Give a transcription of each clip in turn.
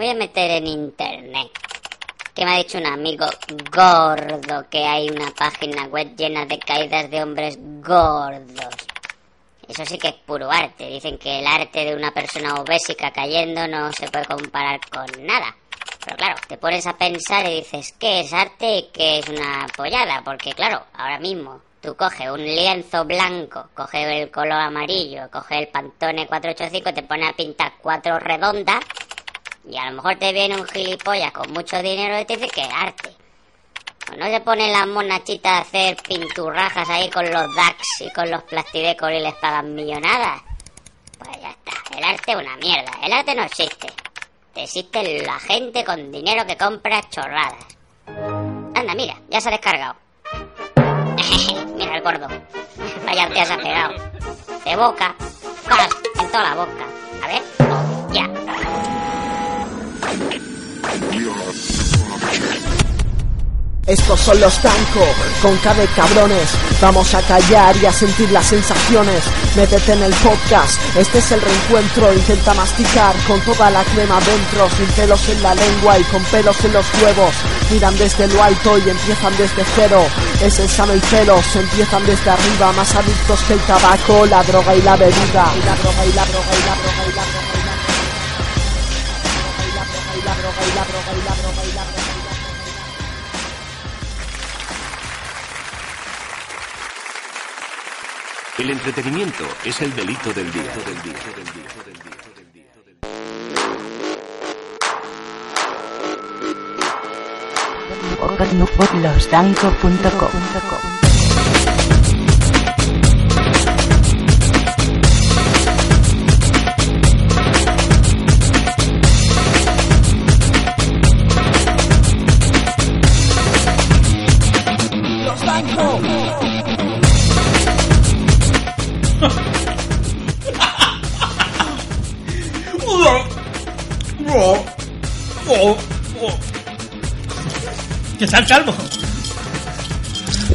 Voy a meter en internet. Que me ha dicho un amigo gordo que hay una página web llena de caídas de hombres gordos. Eso sí que es puro arte. Dicen que el arte de una persona obésica cayendo no se puede comparar con nada. Pero claro, te pones a pensar y dices, ¿qué es arte y qué es una pollada? Porque claro, ahora mismo tú coges un lienzo blanco, coges el color amarillo, coges el Pantone 485, te pones a pintar cuatro redondas y a lo mejor te viene un gilipollas con mucho dinero y te dice que arte. O no se ponen las monachitas a hacer pinturrajas ahí con los DAX y con los plastidecos y les pagan millonadas. Pues ya está. El arte es una mierda. El arte no existe. Existe la gente con dinero que compra chorradas. Anda, mira, ya se ha descargado. mira el gordo. Vaya arte exagerado. De boca. En toda la boca. Estos son los Tanco, con de cabrones. Vamos a callar y a sentir las sensaciones. Métete en el podcast, este es el reencuentro. Intenta masticar con toda la crema dentro, sin pelos en la lengua y con pelos en los huevos. Miran desde lo alto y empiezan desde cero. Es el sano y pelos, empiezan desde arriba, más adictos que el tabaco, la droga y la bebida. Y la droga y la droga y la droga y la droga y la droga y la droga y la droga y la droga y la droga y la droga. El entretenimiento es el delito del día. Los Tanco. Que sal calvo.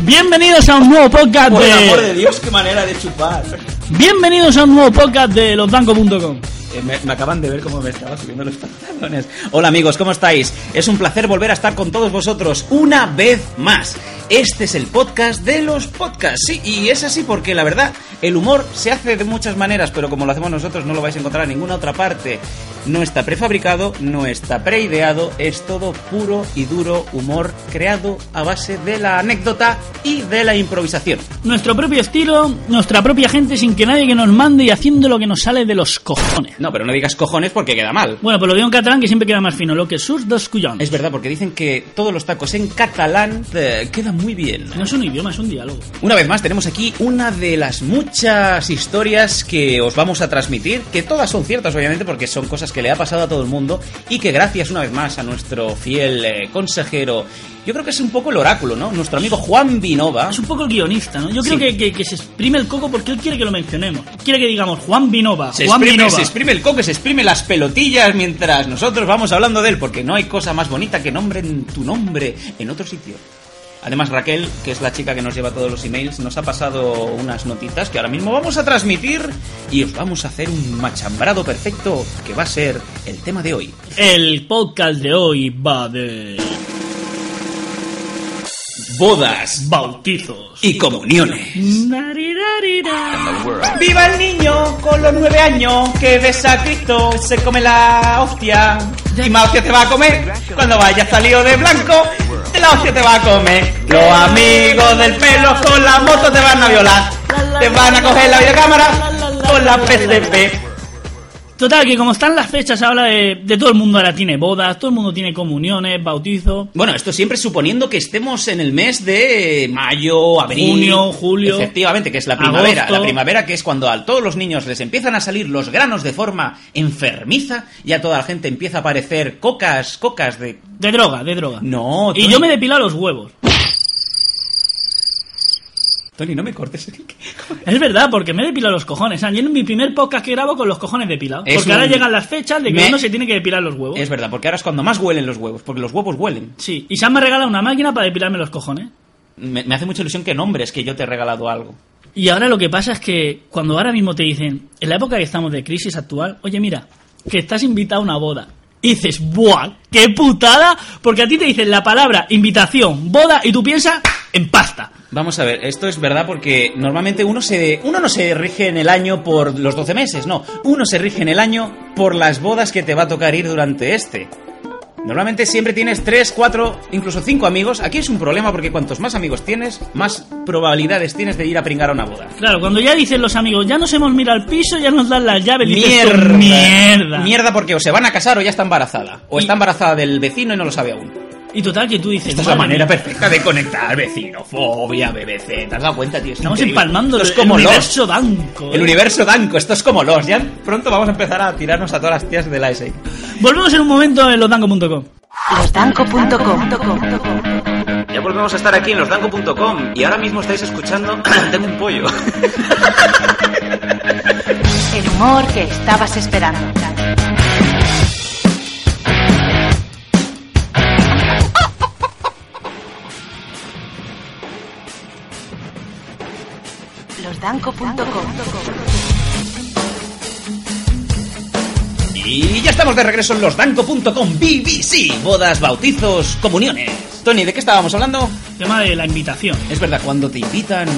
Bienvenidos a un nuevo podcast Por el amor de de. Dios, qué manera de chupar. Bienvenidos a un nuevo podcast de losdanco.com. Eh, me, me acaban de ver cómo me estaba subiendo los pantalones. Hola amigos, ¿cómo estáis? Es un placer volver a estar con todos vosotros una vez más. Este es el podcast de los podcasts. Sí, y es así porque la verdad, el humor se hace de muchas maneras, pero como lo hacemos nosotros no lo vais a encontrar en ninguna otra parte. No está prefabricado, no está preideado, es todo puro y duro humor creado a base de la anécdota y de la improvisación. Nuestro propio estilo, nuestra propia gente sin que nadie que nos mande y haciendo lo que nos sale de los cojones. No, pero no digas cojones porque queda mal. Bueno, pues lo digo en catalán que siempre queda más fino, lo que sus dos cuyones. Es verdad, porque dicen que todos los tacos en catalán eh, quedan muy bien. No es un idioma, es un diálogo. Una vez más tenemos aquí una de las muchas historias que os vamos a transmitir, que todas son ciertas obviamente porque son cosas que le ha pasado a todo el mundo y que gracias una vez más a nuestro fiel eh, consejero, yo creo que es un poco el oráculo, ¿no? Nuestro amigo Juan Vinova. Es un poco el guionista, ¿no? Yo creo Sí. que, que- que se exprime el coco porque él quiere que lo mencionemos. Quiere que digamos Juan Vinova, Se Juan exprime, Vinova. se exprime el coque, se exprime las pelotillas mientras nosotros vamos hablando de él, porque no hay cosa más bonita que nombren tu nombre en otro sitio. Además, Raquel, que es la chica que nos lleva todos los emails, nos ha pasado unas notitas que ahora mismo vamos a transmitir y os vamos a hacer un machambrado perfecto que va a ser el tema de hoy. El podcast de hoy va de Bodas bautizos. y comuniones. ¡Viva el niño con los nueve años que besa a Cristo se come la hostia! Y más hostia te va a comer cuando vayas salido de blanco. La hostia te va a comer. Los amigos del pelo con la moto te van a violar. Te van a coger la videocámara con la PSP. Total, que como están las fechas ahora de, de todo el mundo ahora tiene bodas, todo el mundo tiene comuniones, bautizos. Bueno, esto siempre suponiendo que estemos en el mes de mayo, abril, Junio, julio. Efectivamente, que es la primavera. Agosto. La primavera que es cuando a todos los niños les empiezan a salir los granos de forma enfermiza, ya toda la gente empieza a aparecer cocas, cocas de... De droga, de droga. No, Y yo me depilo los huevos. Tony, no me cortes. Es verdad, porque me he depilado los cojones. Yo en mi primer podcast que grabo con los cojones depilados. Es Porque ahora llegan las fechas de que Me- uno se tiene que depilar los huevos. Es verdad, porque ahora es cuando más huelen los huevos, porque los huevos huelen. Sí, y Sam me regala una máquina para depilarme los cojones. Me, me hace mucha ilusión que nombres que yo te he regalado algo. Y ahora lo que pasa es que cuando ahora mismo te dicen, en la época que estamos de crisis actual, oye mira, que estás invitado a una boda. Y dices, ¡buah! ¡Qué putada! Porque a ti te dicen la palabra invitación, boda, y tú piensas en pasta. Vamos a ver, esto es verdad porque normalmente uno se uno no se rige en el año por los 12 meses, no, uno se rige en el año por las bodas que te va a tocar ir durante este. Normalmente siempre tienes 3, 4, incluso 5 amigos. Aquí es un problema porque cuantos más amigos tienes, más probabilidades tienes de ir a pringar a una boda. Claro, cuando ya dicen los amigos, ya nos hemos mirado al piso, ya nos dan las llaves, Mierda. mierda. Mierda porque o se van a casar o ya está embarazada. O está embarazada del vecino y no lo sabe aún. Y total que tú dices, Esta es la manera mía, perfecta de conectar vecinofobia, BBC. ¿Te has dado cuenta, tío? Es Estamos increíble. empalmando Esto el, es como el los- universo Danco. El ¿eh? universo Danco, esto es como los. Ya pronto vamos a empezar a tirarnos a todas las tías de la SI. Volvemos en un momento en losdanco.com. Losdanco.com Ya volvemos a estar aquí en losdanco.com y ahora mismo estáis escuchando. Tengo un pollo. El humor que estabas esperando. Y ya estamos de regreso en losdanco.com BBC. Bodas, bautizos, comuniones. Tony, ¿de qué estábamos hablando? Tema de la invitación. Es verdad, cuando te invitan,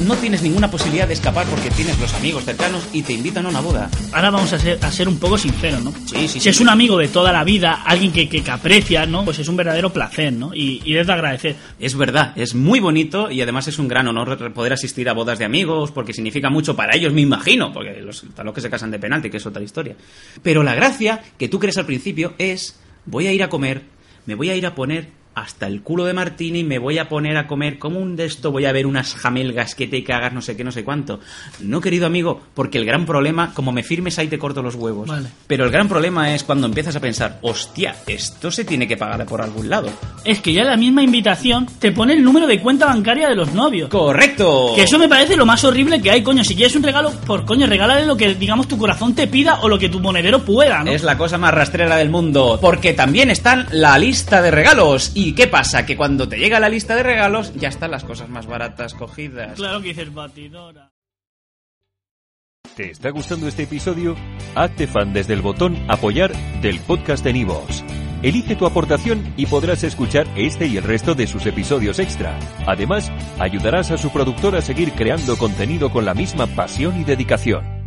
no tienes ninguna posibilidad de escapar porque tienes los amigos cercanos y te invitan a una boda. Ahora vamos a ser, a ser un poco sinceros, ¿no? Sí, sí, Si sí. es un amigo de toda la vida, alguien que, que, que aprecias, ¿no? Pues es un verdadero placer, ¿no? Y, y es de agradecer. Es verdad, es muy bonito y además es un gran honor poder asistir a bodas de amigos porque significa mucho para ellos, me imagino, porque los, los que se casan de penalti, que es otra historia. Pero la gracia que tú crees al principio es, voy a ir a comer, me voy a ir a poner hasta el culo de Martini, me voy a poner a comer como un de esto, voy a ver unas jamelgas que te cagas, no sé qué, no sé cuánto. No, querido amigo, porque el gran problema, como me firmes ahí te corto los huevos. Vale. Pero el gran problema es cuando empiezas a pensar, hostia, esto se tiene que pagar por algún lado. Es que ya la misma invitación te pone el número de cuenta bancaria de los novios. ¡Correcto! Que eso me parece lo más horrible que hay, coño. Si quieres un regalo, por coño, regálale lo que, digamos, tu corazón te pida o lo que tu monedero pueda, ¿no? Es la cosa más rastrera del mundo, porque también están la lista de regalos. ¿Y qué pasa? Que cuando te llega la lista de regalos, ya están las cosas más baratas cogidas. Claro que dices batidora. ¿Te está gustando este episodio? Hazte fan desde el botón Apoyar del podcast de Nivos. Elige tu aportación y podrás escuchar este y el resto de sus episodios extra. Además, ayudarás a su productor a seguir creando contenido con la misma pasión y dedicación.